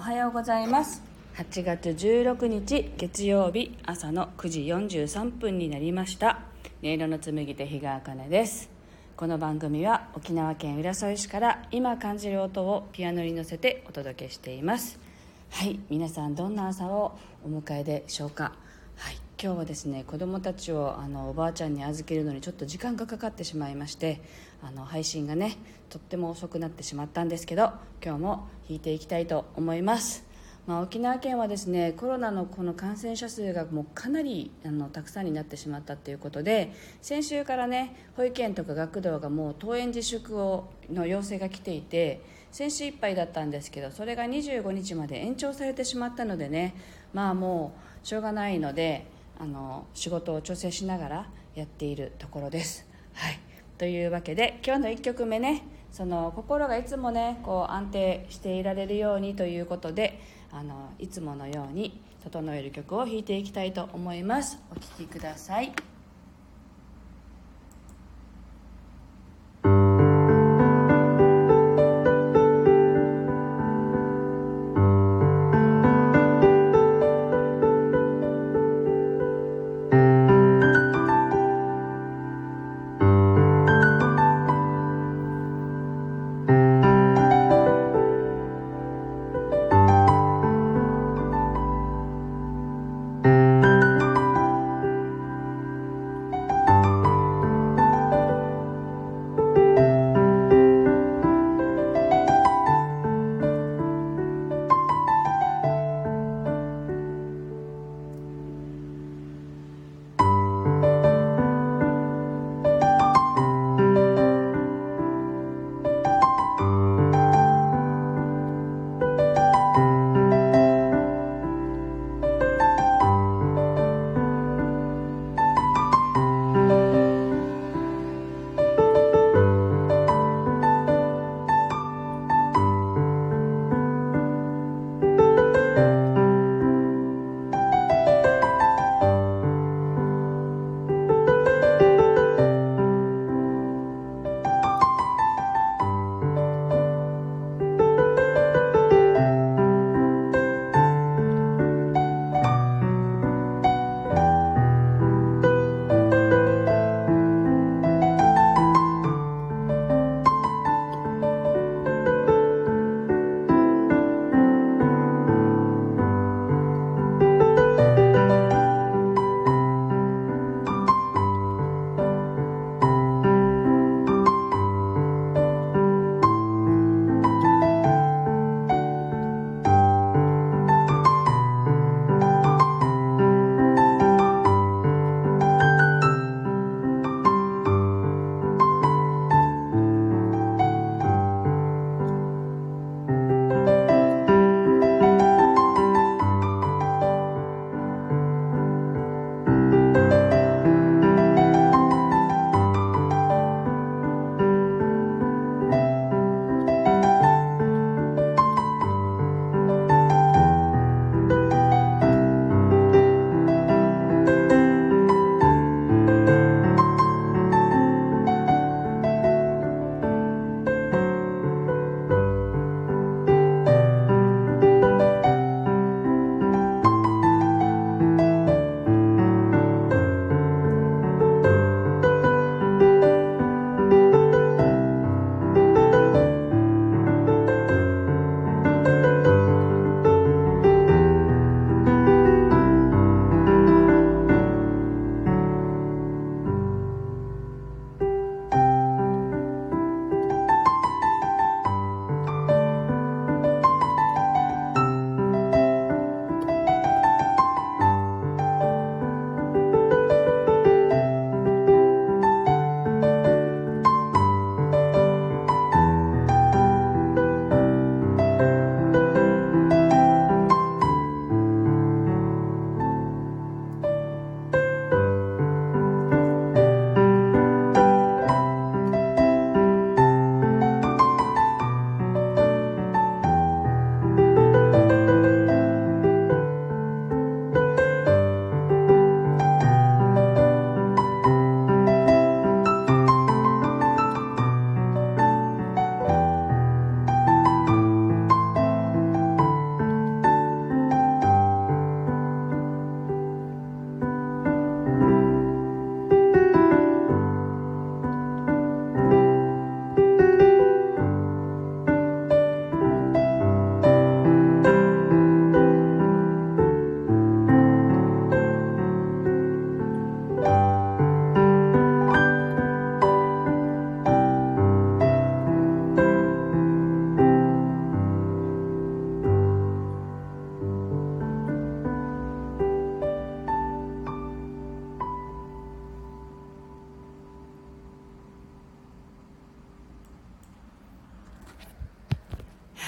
おはようございます。8月16日月曜日朝の9時43分になりました。音色の紡手日川茜です。この番組は沖縄県浦添市から今感じる音をピアノに乗せてお届けしています。はい皆さんどんな朝をお迎えでしょうか。はい。今日はですね子供たちをあのおばあちゃんに預けるのにちょっと時間がかかってしまいましてあの配信がねとっても遅くなってしまったんですけど今日も弾いていきたいと思います。まあ、沖縄県はですねコロナのこの感染者数がもうかなりあのたくさんになってしまったということで先週からね保育園とか学童がもう登園自粛をの要請が来ていて先週いっぱいだったんですけどそれが25日まで延長されてしまったのでねまあもうしょうがないのであの仕事を調整しながらやっているところです。はい。というわけで今日の1曲目ねその心がいつもねこう安定していられるようにということであのいつものように整える曲を弾いていきたいと思います。お聴きください。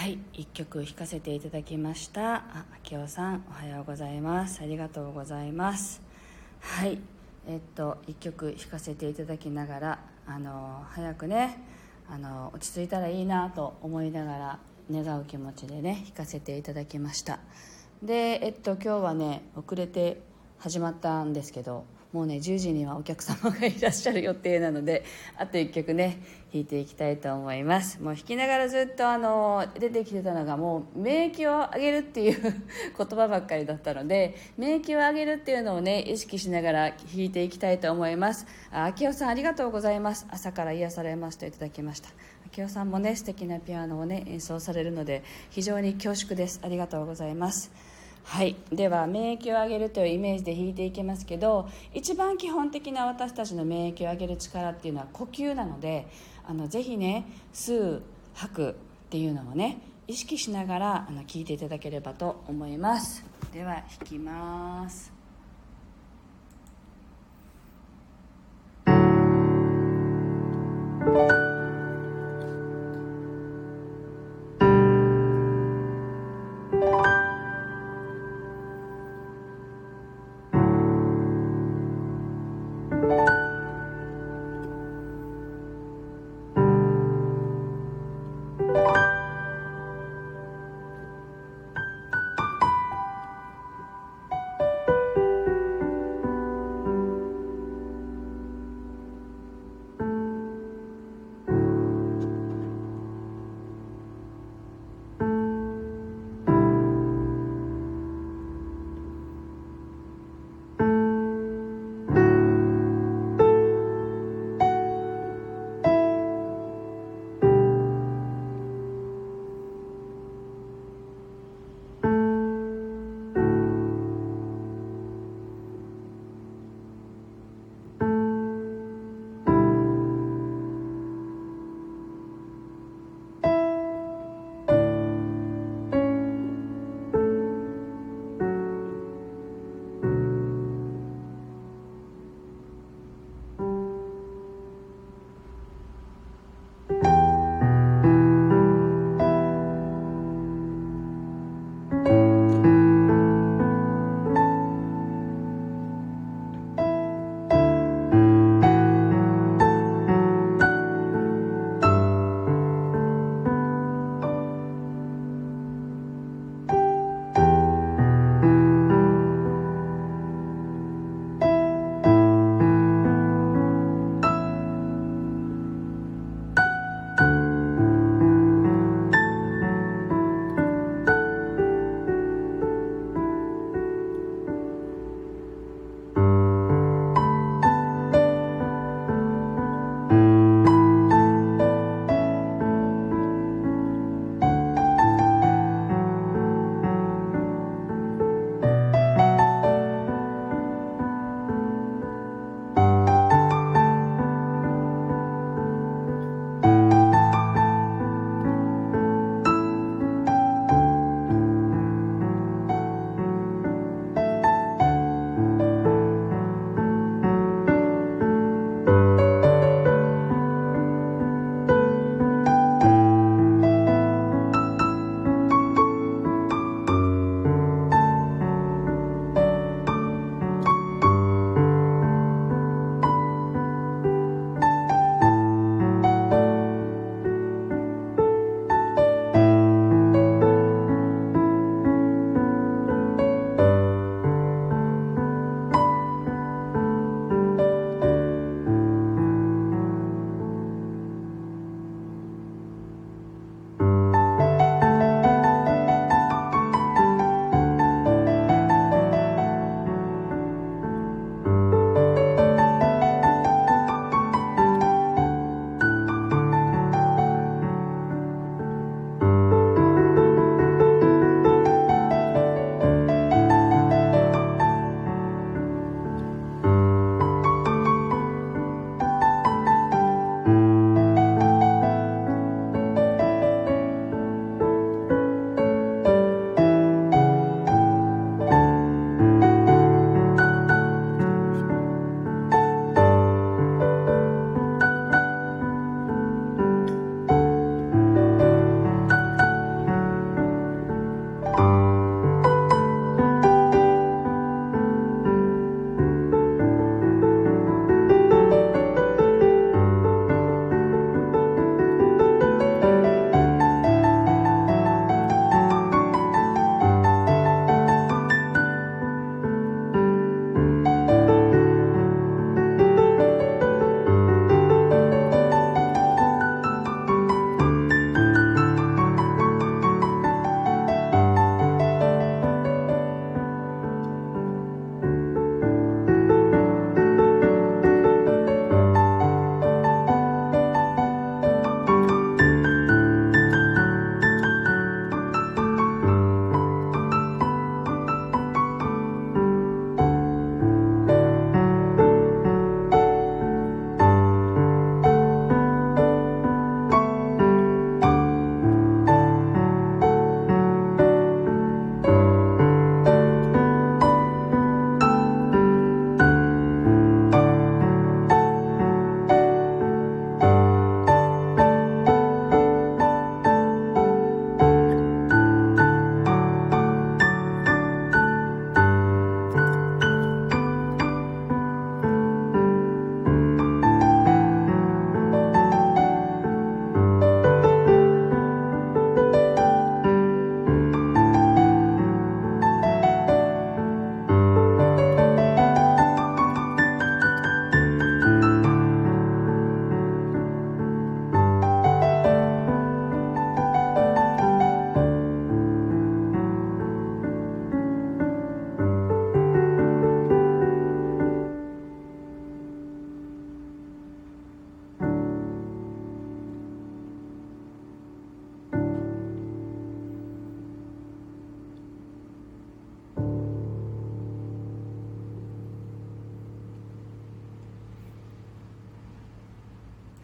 はい一曲弾かせていただきました。あ明夫さんおはようございます。ありがとうございます。はいえっと一曲弾かせていただきながらあの早くねあの落ち着いたらいいなと思いながら願う気持ちでね弾かせていただきました。でえっと今日はね遅れて始まったんですけどもうね10時にはお客様がいらっしゃる予定なのであと1曲ね弾いていきたいと思います。もう弾きながらずっとあの出てきてたのがもう免疫を上げるっていう 言葉ばっかりだったので免疫を上げるっていうのをね意識しながら弾いていきたいと思います。あ明夫さんありがとうございます。朝から癒されますといただきました。明夫さんもね素敵なピアノをね演奏されるので非常に恐縮です。ありがとうございます。はい。では免疫を上げるというイメージで引いていきますけど一番基本的な私たちの免疫を上げる力っていうのは呼吸なのであのぜひね吸う吐くっていうのをね意識しながらあの聞いていただければと思います。では引きます。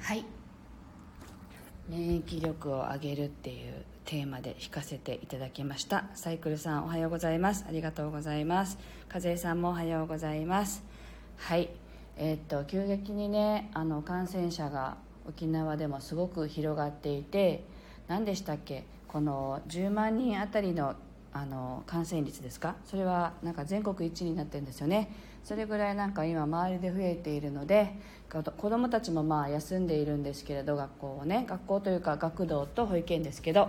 はい。免疫力を上げるっていうテーマで弾かせていただきました。サイクルさんおはようございます。ありがとうございます。風さんもおはようございます。はい。えー、っと急激にねあの感染者が沖縄でもすごく広がっていて何でしたっけ？この10万人あたりのあの感染率ですか？それはなんか全国一になってるんですよね。それぐらいなんか今周りで増えているので子どもたちもまあ休んでいるんですけれど学校をね学校というか学童と保育園ですけど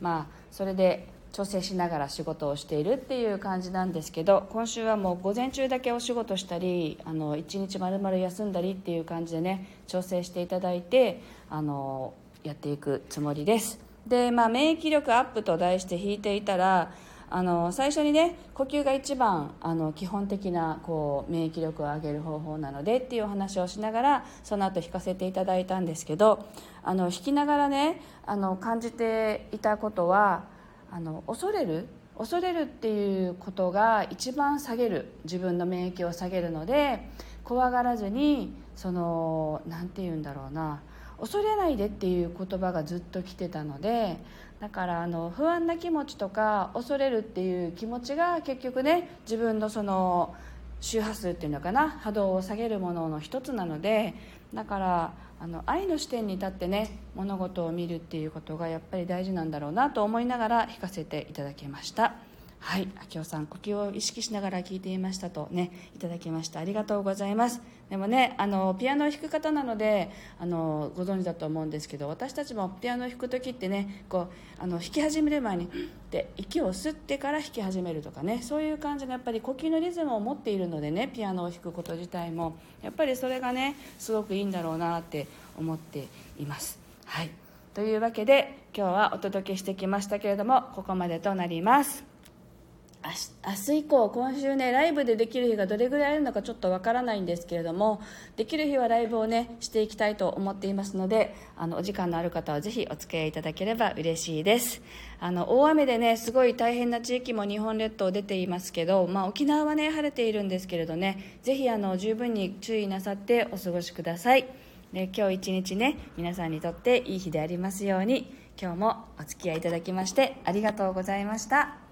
まあそれで調整しながら仕事をしているっていう感じなんですけど今週はもう午前中だけお仕事したりあの1日丸々休んだりっていう感じでね調整していただいてあのやっていくつもりです。で、まあ、免疫力アップと題して弾いていたらあの最初にね呼吸が一番あの基本的なこう免疫力を上げる方法なのでっていうお話をしながらその後弾かせていただいたんですけどあの弾きながらねあの感じていたことはあの恐れる恐れるっていうことが一番下げる自分の免疫を下げるので怖がらずにその何て言うんだろうな恐れないでっていう言葉がずっと来てたのでだからあの不安な気持ちとか恐れるっていう気持ちが結局ね自分のその周波数っていうのかな波動を下げるものの一つなのでだからあの愛の視点に立ってね物事を見るっていうことがやっぱり大事なんだろうなと思いながら弾かせていただきました。はい明夫さん呼吸を意識しながら聞いていましたとねいただきました。ありがとうございます。でもねあのピアノを弾く方なのであのご存知だと思うんですけど私たちもピアノを弾く時ってねこうあの弾き始める前にで息を吸ってから弾き始めるとかねそういう感じのやっぱり呼吸のリズムを持っているのでねピアノを弾くこと自体もやっぱりそれがねすごくいいんだろうなって思っています。はい。というわけで今日はお届けしてきましたけれどもここまでとなります。明日以降、今週ね、ライブでできる日がどれぐらいあるのかちょっとわからないんですけれども、できる日はライブをね、していきたいと思っていますので、あの、お時間のある方はぜひお付き合いいただければ嬉しいです。あの、大雨でね、すごい大変な地域も日本列島出ていますけど、まあ、沖縄はね、晴れているんですけれどね、ぜひあの、十分に注意なさってお過ごしください。で今日一日ね、皆さんにとっていい日でありますように、今日もお付き合いいただきましてありがとうございました。